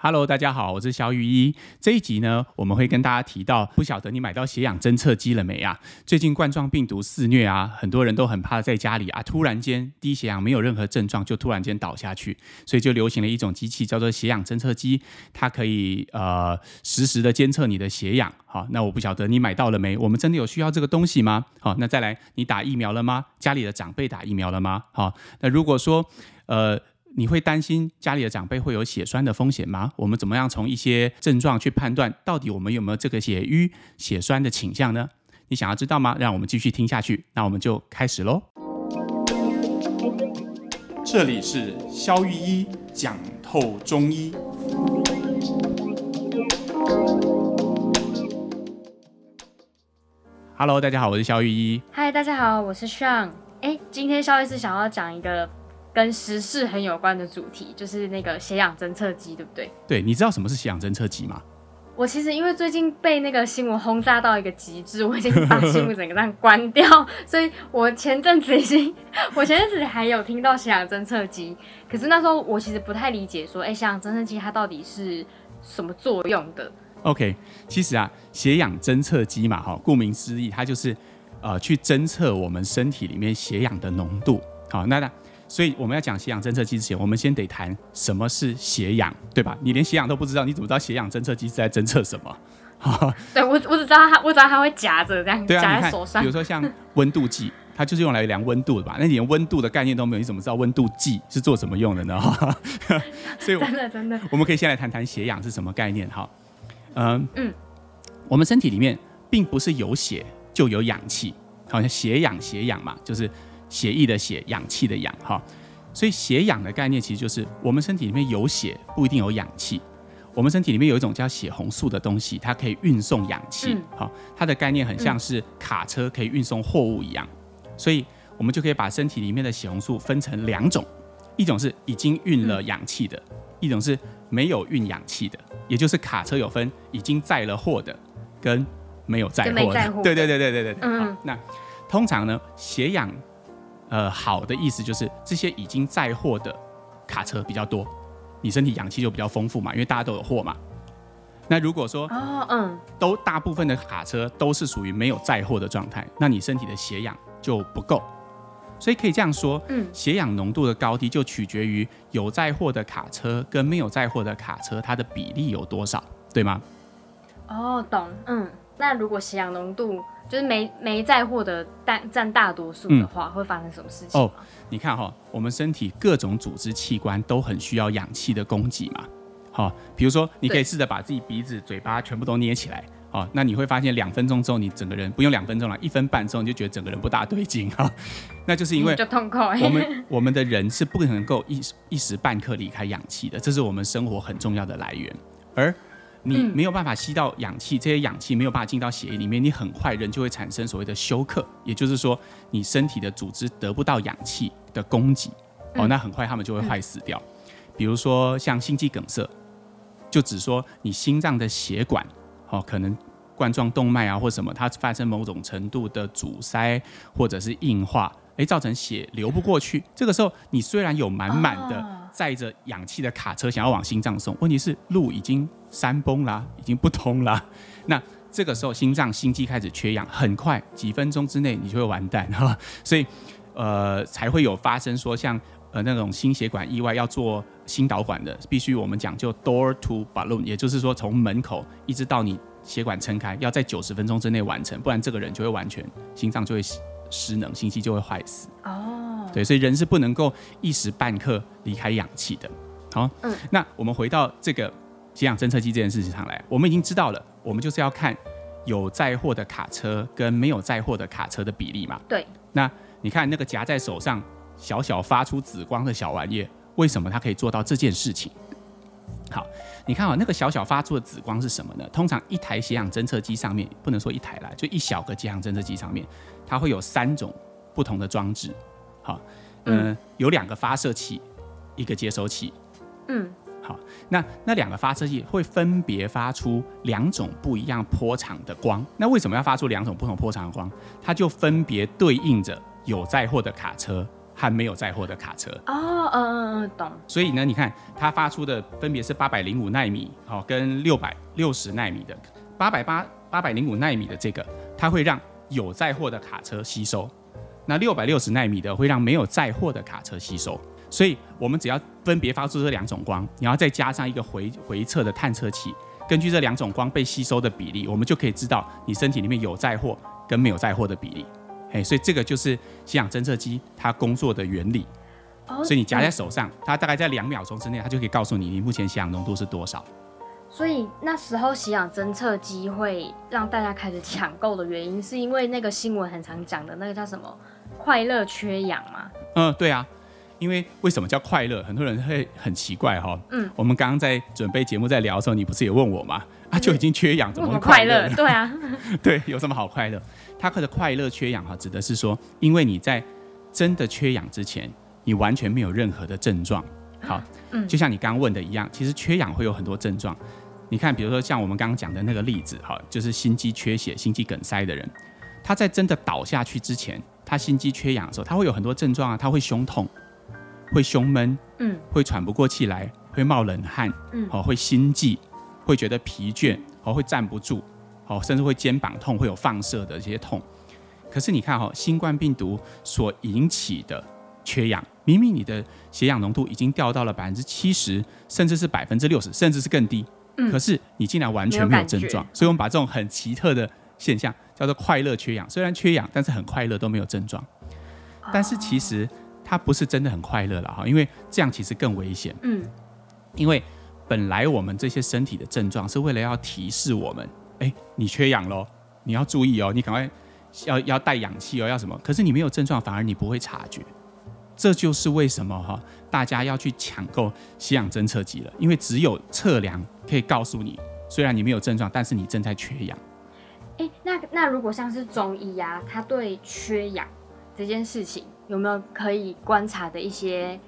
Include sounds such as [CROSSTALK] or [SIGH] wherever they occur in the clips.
Hello，大家好，我是萧御医。这一集呢，我们会跟大家提到，不晓得你买到血氧侦测机了没啊？最近冠状病毒肆虐啊，很多人都很怕在家里啊，突然间低血氧没有任何症状，就突然间倒下去，所以就流行了一种机器，叫做血氧侦测机，它可以呃实时的监测你的血氧。好，那我不晓得你买到了没？我们真的有需要这个东西吗？好，那再来，你打疫苗了吗？家里的长辈打疫苗了吗？好，那如果说呃。你会担心家里的长辈会有血栓的风险吗？我们怎么样从一些症状去判断，到底我们有没有这个血瘀、血栓的倾向呢？你想要知道吗？让我们继续听下去。那我们就开始喽。这里是肖玉一讲透中医。Hello，大家好，我是肖玉一。Hi，大家好，我是 Sean。哎，今天肖医师想要讲一个。跟时事很有关的主题，就是那个血氧侦测机，对不对？对，你知道什么是血氧侦测机吗？我其实因为最近被那个新闻轰炸到一个极致，我已经把新闻整个这样关掉，[LAUGHS] 所以我前阵子已经，[LAUGHS] 我前阵子还有听到血氧侦测机，可是那时候我其实不太理解，说，哎，血氧侦测机它到底是什么作用的？OK，其实啊，血氧侦测机嘛，哈，顾名思义，它就是呃去侦测我们身体里面血氧的浓度。好，那那。所以我们要讲血氧侦测机之前，我们先得谈什么是血氧，对吧？你连血氧都不知道，你怎么知道血氧侦测机是在侦测什么？[LAUGHS] 对，我我只知道它，我知道它会夹着这样夹、啊、在手上。比如说像温度计，它就是用来量温度的吧？那你连温度的概念都没有，你怎么知道温度计是做什么用的呢？[LAUGHS] 所以真的真的，我们可以先来谈谈血氧是什么概念哈。嗯嗯，我们身体里面并不是有血就有氧气，好像血氧血氧嘛，就是。血液的血，氧气的氧，哈，所以血氧的概念其实就是我们身体里面有血不一定有氧气，我们身体里面有一种叫血红素的东西，它可以运送氧气，好、嗯，它的概念很像是卡车可以运送货物一样，所以我们就可以把身体里面的血红素分成两种，一种是已经运了氧气的，一种是没有运氧气的，也就是卡车有分已经载了货的跟没有载货的，对对对对对对，嗯，好，那通常呢，血氧。呃，好的意思就是这些已经载货的卡车比较多，你身体氧气就比较丰富嘛，因为大家都有货嘛。那如果说，哦，嗯，都大部分的卡车都是属于没有载货的状态，那你身体的血氧就不够。所以可以这样说，嗯，血氧浓度的高低就取决于有载货的卡车跟没有载货的卡车它的比例有多少，对吗？哦，懂，嗯。那如果血氧浓度就是没没在获得大占大多数的话，嗯，会发生什么事情？哦，你看哈，哦，我们身体各种组织器官都很需要氧气的供给嘛。好，哦，比如说你可以试着把自己鼻子、嘴巴全部都捏起来，哦，那你会发现两分钟之后，你整个人不用两分钟了，一分半之后你就觉得整个人不大对劲哈，哦。那就是因为 [LAUGHS] 我们我们的人是不可能够一一时半刻离开氧气的，这是我们生活很重要的来源，而。你没有办法吸到氧气，这些氧气没有办法进到血液里面，你很快人就会产生所谓的休克，也就是说你身体的组织得不到氧气的供给，哦，那很快他们就会坏死掉。比如说像心肌梗塞，就只说你心脏的血管，哦，可能冠状动脉啊或什么，它发生某种程度的阻塞或者是硬化。诶，造成血流不过去。这个时候，你虽然有满满的载着氧气的卡车想要往心脏送，问题是路已经山崩啦，已经不通啦。[LAUGHS] 那这个时候，心脏心肌开始缺氧，很快几分钟之内你就会完蛋哈。[LAUGHS] 所以，呃，才会有发生说像呃那种心血管意外要做心导管的，必须我们讲究 door to balloon，也就是说从门口一直到你血管撑开，要在九十分钟之内完成，不然这个人就会完全心脏就会。失能，心肌就会坏死。哦、oh.，对，所以人是不能够一时半刻离开氧气的。好，嗯，那我们回到这个血氧侦测机这件事情上来，我们已经知道了，我们就是要看有载货的卡车跟没有载货的卡车的比例嘛。对。那你看那个夹在手上小小发出紫光的小玩意，为什么它可以做到这件事情？好，你看啊，那个小小发出的紫光是什么呢？通常一台血氧侦测机上面，不能说一台啦，就一小个血氧侦测机上面，它会有三种不同的装置。好，嗯，有两个发射器，一个接收器。嗯，好，那那两个发射器会分别发出两种不一样波长的光。那为什么要发出两种不同波长的光？它就分别对应着有载货的卡车。和没有载货的卡车哦，嗯嗯嗯，懂。所以呢，你看它发出的分别是八百零五纳米，哦，跟六百六十纳米的，八百八八百零五纳米的这个，它会让有载货的卡车吸收，那六百六十纳米的会让没有载货的卡车吸收。所以我们只要分别发出这两种光，然后再加上一个回回测的探测器，根据这两种光被吸收的比例，我们就可以知道你身体里面有载货跟没有载货的比例。哎，所以这个就是吸氧侦测机它工作的原理。哦，所以你夹在手上，它大概在两秒钟之内，它就可以告诉你你目前吸氧浓度是多少。所以那时候吸氧侦测机会让大家开始抢购的原因，是因为那个新闻很常讲的那个叫什么“快乐缺氧”吗？嗯，对啊。因为为什么叫快乐？很多人会很奇怪哈。嗯。我们刚刚在准备节目在聊的时候，你不是也问我吗？啊，就已经缺氧，[LAUGHS] 怎么会快乐？对啊。[LAUGHS] 对，有什么好快乐？他的快乐缺氧哈，指的是说，因为你在真的缺氧之前，你完全没有任何的症状。好，嗯，就像你刚刚问的一样，其实缺氧会有很多症状。你看，比如说像我们刚刚讲的那个例子哈，就是心肌缺血、心肌梗塞的人，他在真的倒下去之前，他心肌缺氧的时候，他会有很多症状啊，他会胸痛。会胸闷，嗯，会喘不过气来，会冒冷汗，嗯，哦，会心悸，会觉得疲倦，哦，会站不住，哦，甚至会肩膀痛，会有放射的这些痛。可是你看哈、哦，新冠病毒所引起的缺氧，明明你的血氧浓度已经掉到了百分之七十，甚至是百分之六十，甚至是更低，嗯，可是你竟然完全没有症状。所以我们把这种很奇特的现象叫做快乐缺氧。虽然缺氧，但是很快乐，都没有症状。但是其实。它不是真的很快乐了哈，因为这样其实更危险。嗯，因为本来我们这些身体的症状是为了要提示我们，哎，你缺氧喽，你要注意哦，你赶快要要带氧气哦，要什么？可是你没有症状，反而你不会察觉。这就是为什么哈，大家要去抢购吸氧侦测机了，因为只有测量可以告诉你，虽然你没有症状，但是你正在缺氧。哎，那那如果像是中医呀，他对缺氧这件事情。有没有可以观察的一些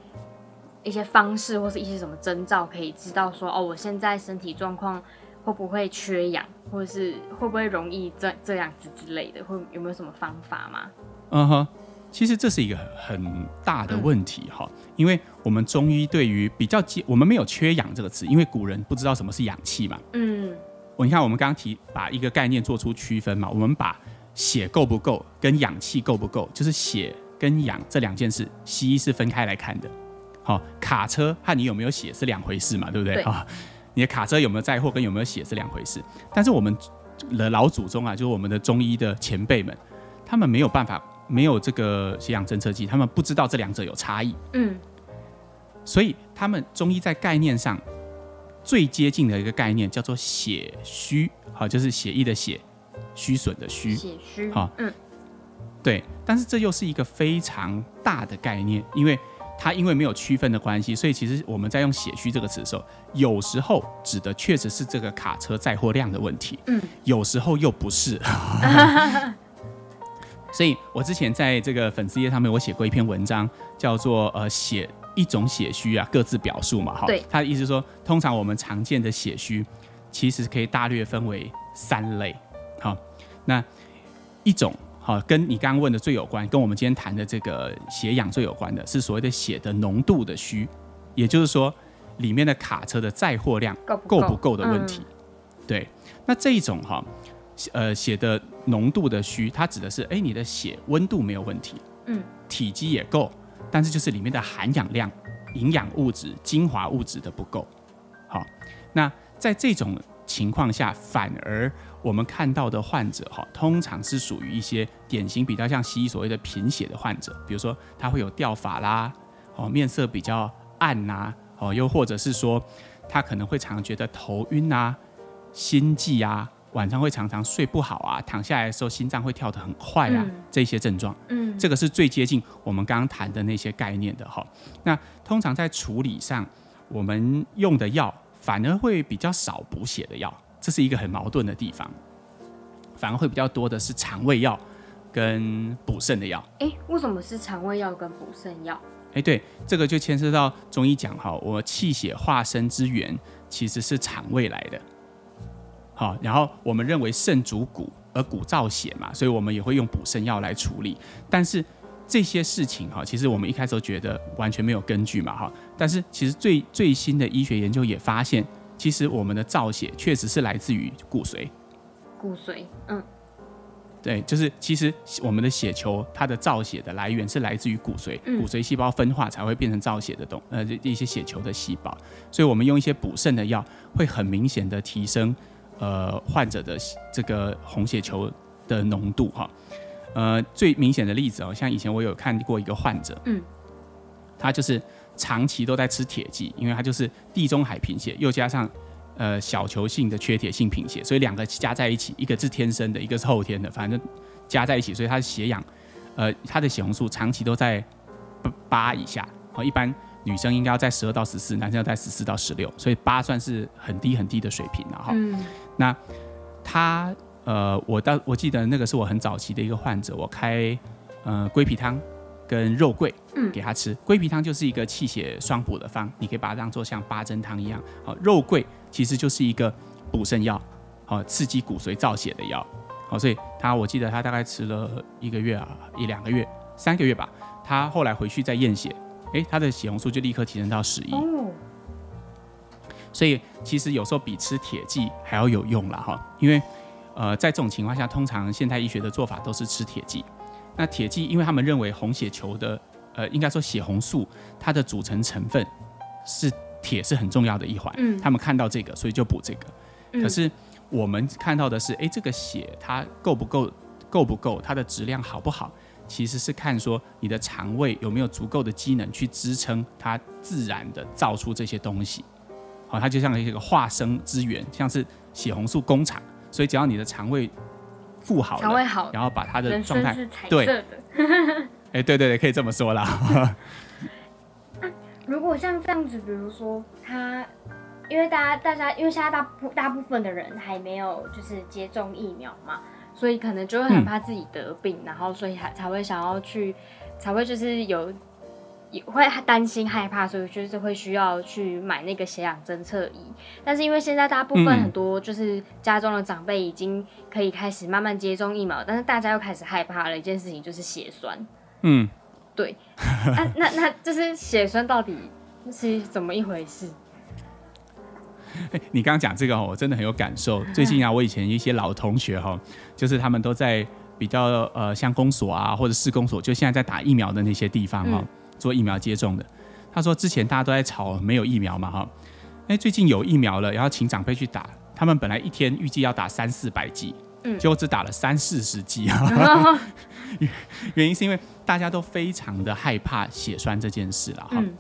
一些方式，或是一些什么征兆，可以知道说哦，我现在身体状况会不会缺氧，或者是会不会容易这这样子之类的，会有没有什么方法吗？嗯哼，其实这是一个很大的问题哈，嗯、因为我们中医对于比较，我们没有缺氧这个词，因为古人不知道什么是氧气嘛。嗯，我你看我们刚刚提把一个概念做出区分嘛，我们把血够不够跟氧气够不够，就是血。跟氧这两件事，西医是分开来看的。好、哦，卡车和你有没有血是两回事嘛，对不对？啊你的卡车有没有载货跟有没有血是两回事。但是我们的老祖宗啊，就是我们的中医的前辈们，他们没有办法，没有这个血氧侦测机，他们不知道这两者有差异。嗯，所以他们中医在概念上最接近的一个概念叫做血虚，好、哦，就是血液的血，虚损的虚。血虚。好、哦，嗯。对，但是这又是一个非常大的概念，因为它因为没有区分的关系，所以其实我们在用“血虚”这个词的时候，有时候指的确实是这个卡车载货量的问题，嗯，有时候又不是。[LAUGHS] 所以我之前在这个粉丝页上面，我写过一篇文章，叫做“呃写一种血虚啊，各自表述嘛”哈。对。他的意思说，通常我们常见的血虚，其实可以大略分为三类。好，那一种。好，跟你刚刚问的最有关，跟我们今天谈的这个血氧最有关的是所谓的血的浓度的虚，也就是说里面的卡车的载货量够不够的问题。嗯、对，那这一种哈，呃，血的浓度的虚，它指的是，哎，你的血温度没有问题，嗯，体积也够，但是就是里面的含氧量、营养物质、精华物质的不够。好，那在这种情况下，反而。我们看到的患者哈，通常是属于一些典型比较像西医所谓的贫血的患者，比如说他会有掉发啦，哦，面色比较暗呐，哦，又或者是说他可能会常觉得头晕啊、心悸啊，晚上会常常睡不好啊，躺下来的时候心脏会跳得很快啊，嗯、这些症状，嗯，这个是最接近我们刚刚谈的那些概念的哈。那通常在处理上，我们用的药反而会比较少补血的药。这是一个很矛盾的地方，反而会比较多的是肠胃药跟补肾的药。哎，为什么是肠胃药跟补肾药？哎，对，这个就牵涉到中医讲哈，我气血化生之源其实是肠胃来的。好，然后我们认为肾主骨，而骨造血嘛，所以我们也会用补肾药来处理。但是这些事情哈，其实我们一开始都觉得完全没有根据嘛哈，但是其实最最新的医学研究也发现，其实我们的造血确实是来自于骨髓。骨髓，嗯，对，就是其实我们的血球它的造血的来源是来自于骨髓，嗯、骨髓细胞分化才会变成造血的东呃一些血球的细胞，所以我们用一些补肾的药会很明显的提升呃患者的这个红血球的浓度哈。呃，最明显的例子哦，像以前我有看过一个患者，嗯，他就是长期都在吃铁剂，因为它就是地中海贫血，又加上呃小球性的缺铁性贫血，所以两个加在一起，一个是天生的，一个是后天的，反正加在一起，所以它的血氧，呃，他的血红素长期都在八以下，哦，一般女生应该要在十二到十四，男生要在十四到十六，所以八算是很低很低的水平了哈。嗯，那他。呃，我到我记得那个是我很早期的一个患者，我开呃龟皮汤跟肉桂嗯给他吃。龟、嗯、皮汤就是一个气血双补的方，你可以把它当做像八珍汤一样。好，肉桂其实就是一个补肾药，好，刺激骨髓造血的药。好，所以他我记得他大概吃了一个月啊，一两个月，三个月吧。他后来回去再验血，诶，他的血红素就立刻提升到十一。哦。所以其实有时候比吃铁剂还要有用了哈，因为。呃，在这种情况下，通常现代医学的做法都是吃铁剂。那铁剂，因为他们认为红血球的，呃，应该说血红素它的组成成分是铁，是很重要的一环。嗯。他们看到这个，所以就补这个。嗯。可是我们看到的是，哎，这个血它够不够，够不够，它的质量好不好，其实是看说你的肠胃有没有足够的机能去支撑它自然的造出这些东西。好，它就像一个化生资源，像是血红素工厂。所以只要你的肠胃顾好了，肠胃好，然后把他的状态，[LAUGHS] 对，哎，对对对，可以这么说啦。[LAUGHS] 啊，如果像这样子，比如说他，因为大家大家因为现在大部大部分的人还没有就是接种疫苗嘛，所以可能就会很怕自己得病，嗯、然后所以还才会想要去，才会就是有。也会担心害怕，所以就是会需要去买那个血氧侦测仪。但是因为现在大部分很多就是家中的长辈已经可以开始慢慢接种疫苗，但是大家又开始害怕了一件事情，就是血栓。嗯，对。啊、那那就是血栓到底是怎么一回事？[LAUGHS] 欸、你刚刚讲这个我真的很有感受。最近啊，我以前一些老同学哈，就是他们都在比较呃像公所啊或者市公所，就现在在打疫苗的那些地方哈。嗯做疫苗接种的，他说之前大家都在吵没有疫苗嘛哈，哎最近有疫苗了，然后请长辈去打，他们本来一天预计要打三四百剂，嗯，结果只打了三四十剂。啊，[LAUGHS] 原因是因为大家都非常的害怕血栓这件事了哈。嗯、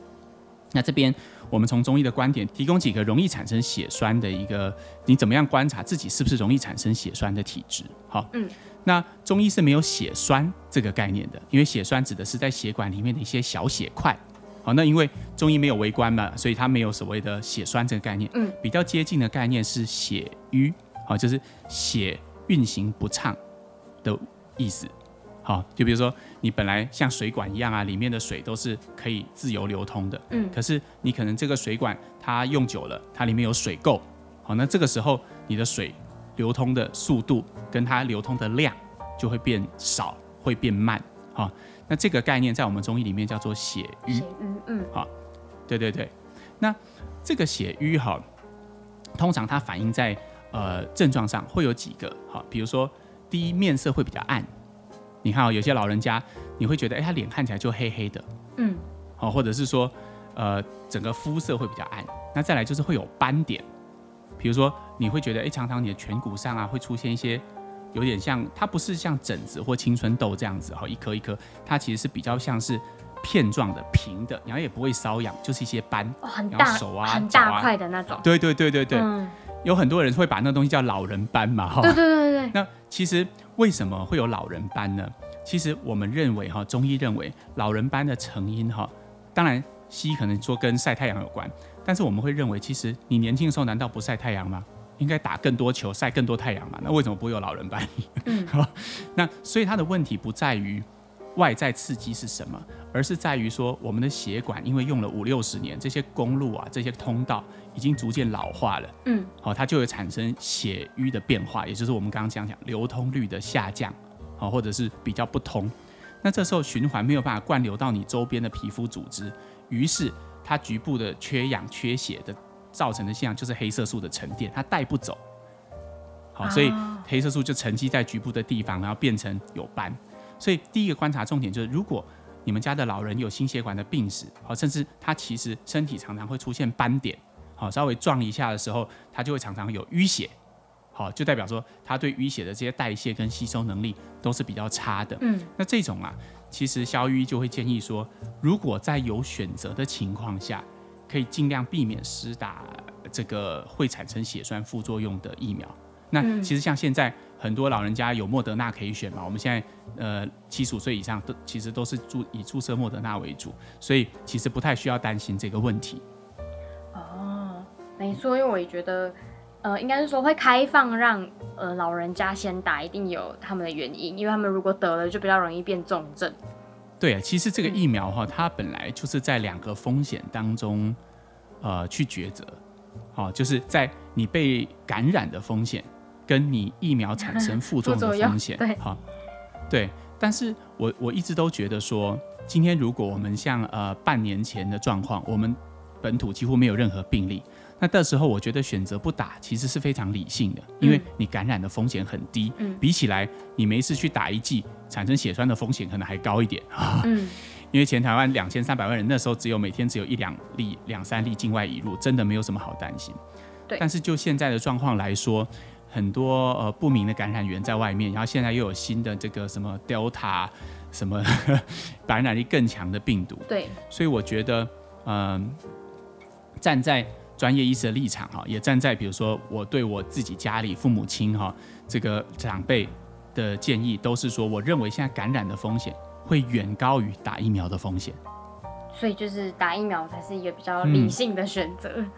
那这边我们从中医的观点提供几个容易产生血栓的一个，你怎么样观察自己是不是容易产生血栓的体质？好，嗯。那中医是没有血栓这个概念的，因为血栓指的是在血管里面的一些小血块。好，那因为中医没有微观嘛，所以它没有所谓的血栓这个概念。嗯，比较接近的概念是血瘀，好，就是血运行不畅的意思。好，就比如说你本来像水管一样啊，里面的水都是可以自由流通的。嗯，可是你可能这个水管它用久了，它里面有水垢。好，那这个时候你的水。流通的速度跟它流通的量就会变少，会变慢，哈。那这个概念在我们中医里面叫做血瘀，血瘀，嗯，好，对对对。那这个血瘀哈，通常它反映在呃症状上会有几个，哈，比如说第一面色会比较暗，你看啊，有些老人家你会觉得，哎，他脸看起来就黑黑的，嗯，好，或者是说呃整个肤色会比较暗，那再来就是会有斑点。比如说，你会觉得，哎，常常你的颧骨上啊，会出现一些有点像，它不是像疹子或青春痘这样子，哈，一颗一颗，它其实是比较像是片状的、平的，然后也不会瘙痒，就是一些斑，哦、很大手啊、很大块的那种。对对对对对，嗯、有很多人会把那东西叫老人斑嘛，哈。对对对对。那其实为什么会有老人斑呢？其实我们认为，哈，中医认为老人斑的成因，哈，当然西医可能说跟晒太阳有关。但是我们会认为，其实你年轻的时候难道不晒太阳吗？应该打更多球，晒更多太阳嘛？那为什么不会有老人斑？嗯，[LAUGHS] 那所以它的问题不在于外在刺激是什么，而是在于说我们的血管因为用了五六十年，这些公路啊，这些通道已经逐渐老化了。嗯，好，它就会产生血瘀的变化，也就是我们刚刚讲讲流通率的下降，好，或者是比较不通。那这时候循环没有办法灌流到你周边的皮肤组织，于是它局部的缺氧、缺血的造成的现象就是黑色素的沉淀，它带不走。好，所以黑色素就沉积在局部的地方，然后变成有斑。所以第一个观察重点就是，如果你们家的老人有心血管的病史，好，甚至他其实身体常常会出现斑点，好，稍微撞一下的时候，他就会常常有淤血，好，就代表说他对淤血的这些代谢跟吸收能力都是比较差的。嗯，那这种啊，其实萧御医就会建议说，如果在有选择的情况下，可以尽量避免施打这个会产生血栓副作用的疫苗。那其实像现在很多老人家有莫德纳可以选嘛，我们现在呃七十五岁以上都其实都是注以注射莫德纳为主，所以其实不太需要担心这个问题。哦，没错，因为我也觉得，呃，应该是说会开放让呃老人家先打，一定有他们的原因，因为他们如果得了就比较容易变重症。对啊，其实这个疫苗哈，它本来就是在两个风险当中呃去抉择，好，就是在你被感染的风险。跟你疫苗产生 [LAUGHS] 副作用的风险，对，好，对，但是我我一直都觉得说，今天如果我们像呃半年前的状况，我们本土几乎没有任何病例，那到时候我觉得选择不打其实是非常理性的，因为你感染的风险很低，嗯，比起来你没事去打一剂，产生血栓的风险可能还高一点啊，嗯，因为前台湾两千三百万人那时候只有每天只有一两例、两三例境外移入，真的没有什么好担心，对，但是就现在的状况来说。很多呃不明的感染源在外面，然后现在又有新的这个什么 Delta，什么 [LAUGHS] 感染力更强的病毒。对，所以我觉得，嗯、呃，站在专业医师的立场哈，也站在比如说我对我自己家里父母亲哈这个长辈的建议，都是说，我认为现在感染的风险会远高于打疫苗的风险。所以就是打疫苗才是一个比较理性的选择。嗯、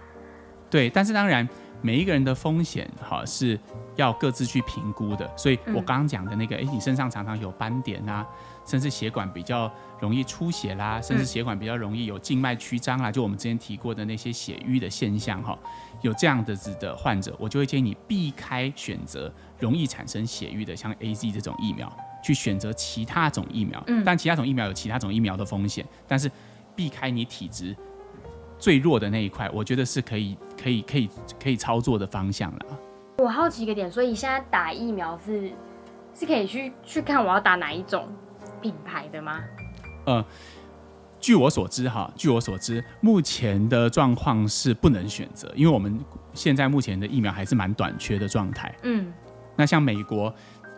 对，但是当然。每一个人的风险哈是要各自去评估的，所以我刚刚讲的那个，哎、嗯，你身上常常有斑点啊，甚至血管比较容易出血啦，甚至血管比较容易有静脉曲张啊，就我们之前提过的那些血瘀的现象哈，有这样的子的患者，我就会建议你避开选择容易产生血瘀的，像 AZ 这种疫苗，去选择其他种疫苗。嗯，但其他种疫苗有其他种疫苗的风险，但是避开你体质最弱的那一块，我觉得是可以、可以、可以、可以操作的方向了。我好奇一个点，所以现在打疫苗是是可以去去看我要打哪一种品牌的吗？呃，据我所知，哈，据我所知，目前的状况是不能选择，因为我们现在目前的疫苗还是蛮短缺的状态。嗯，那像美国，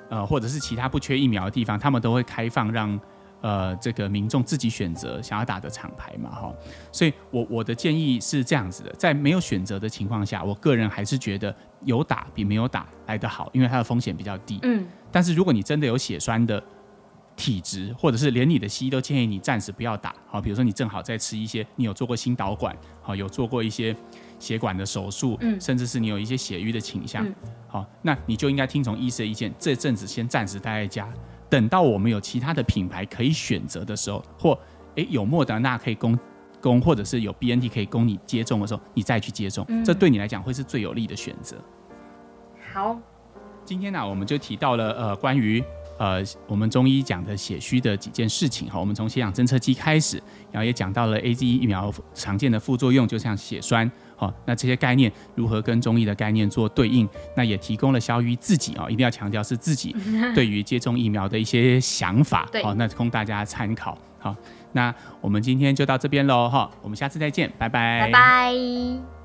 呃，或者是其他不缺疫苗的地方，他们都会开放让。呃，这个民众自己选择想要打的厂牌嘛，哈，所以我我的建议是这样子的，在没有选择的情况下，我个人还是觉得有打比没有打来得好，因为它的风险比较低。嗯，但是如果你真的有血栓的体质，或者是连你的西医都建议你暂时不要打，好，比如说你正好在吃一些，你有做过心导管，好，有做过一些血管的手术，嗯，甚至是你有一些血瘀的倾向，好，那你就应该听从医师的意见，这阵子先暂时待在家。等到我们有其他的品牌可以选择的时候，或诶有莫德纳可以供供，或者是有 BNT 可以供你接种的时候，你再去接种，嗯、这对你来讲会是最有利的选择。好，今天呢、啊，我们就提到了呃关于呃我们中医讲的血虚的几件事情哈，我们从血氧侦测机开始，然后也讲到了 AZ 疫苗常见的副作用，就像血栓。好，那这些概念如何跟中医的概念做对应？那也提供了小雨自己啊，一定要强调是自己 [LAUGHS] 对于接种疫苗的一些想法。好，那供大家参考。好，那我们今天就到这边喽，哈，我们下次再见，拜拜。拜拜。